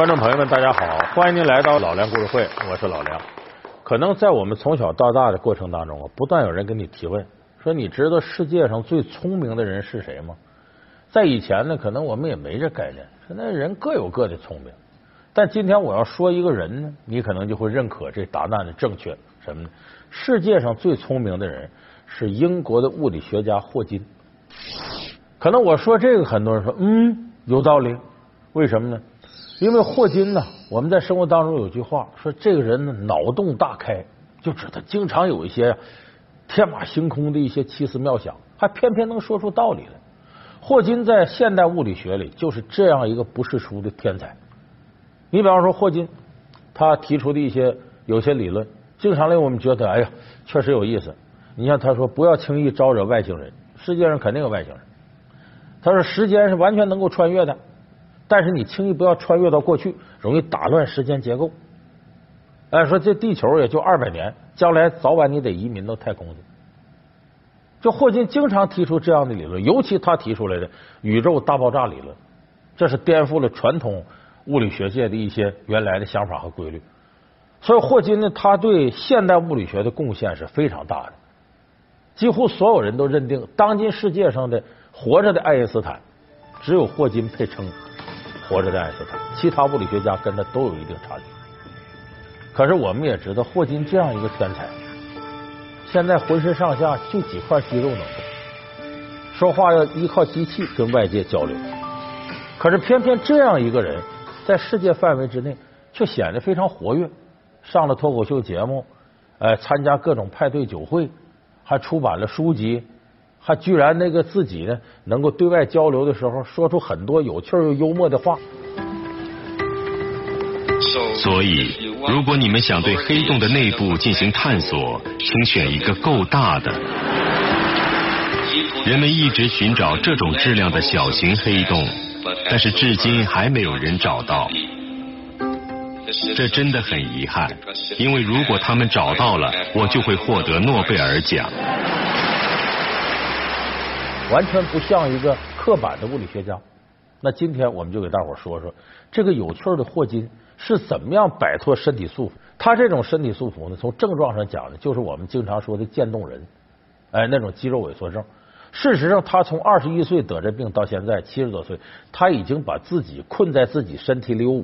观众朋友们，大家好，欢迎您来到老梁故事会，我是老梁。可能在我们从小到大的过程当中啊，不断有人跟你提问，说你知道世界上最聪明的人是谁吗？在以前呢，可能我们也没这概念，说那人各有各的聪明。但今天我要说一个人呢，你可能就会认可这答案的正确。什么呢？世界上最聪明的人是英国的物理学家霍金。可能我说这个，很多人说嗯有道理，为什么呢？因为霍金呢，我们在生活当中有句话说，这个人呢脑洞大开，就指他经常有一些天马行空的一些奇思妙想，还偏偏能说出道理来。霍金在现代物理学里就是这样一个不世出的天才。你比方说霍金，他提出的一些有些理论，经常令我们觉得，哎呀，确实有意思。你像他说，不要轻易招惹外星人，世界上肯定有外星人。他说，时间是完全能够穿越的，但是你轻易不要穿越到过去，容易打乱时间结构。哎，说这地球也就二百年，将来早晚你得移民到太空去。就霍金经常提出这样的理论，尤其他提出来的宇宙大爆炸理论，这是颠覆了传统。物理学界的一些原来的想法和规律，所以霍金呢，他对现代物理学的贡献是非常大的。几乎所有人都认定，当今世界上的活着的爱因斯坦，只有霍金配称活着的爱因斯坦，其他物理学家跟他都有一定差距。可是我们也知道，霍金这样一个天才，现在浑身上下就几块肌肉能动，说话要依靠机器跟外界交流。可是偏偏这样一个人。在世界范围之内，却显得非常活跃，上了脱口秀节目，呃，参加各种派对酒会，还出版了书籍，还居然那个自己呢，能够对外交流的时候，说出很多有趣又幽默的话。所以，如果你们想对黑洞的内部进行探索，请选一个够大的。人们一直寻找这种质量的小型黑洞。但是至今还没有人找到，这真的很遗憾。因为如果他们找到了，我就会获得诺贝尔奖。完全不像一个刻板的物理学家。那今天我们就给大伙说说这个有趣的霍金是怎么样摆脱身体束缚。他这种身体束缚呢，从症状上讲呢，就是我们经常说的渐冻人，哎，那种肌肉萎缩症。事实上，他从二十一岁得这病到现在七十多岁，他已经把自己困在自己身体里有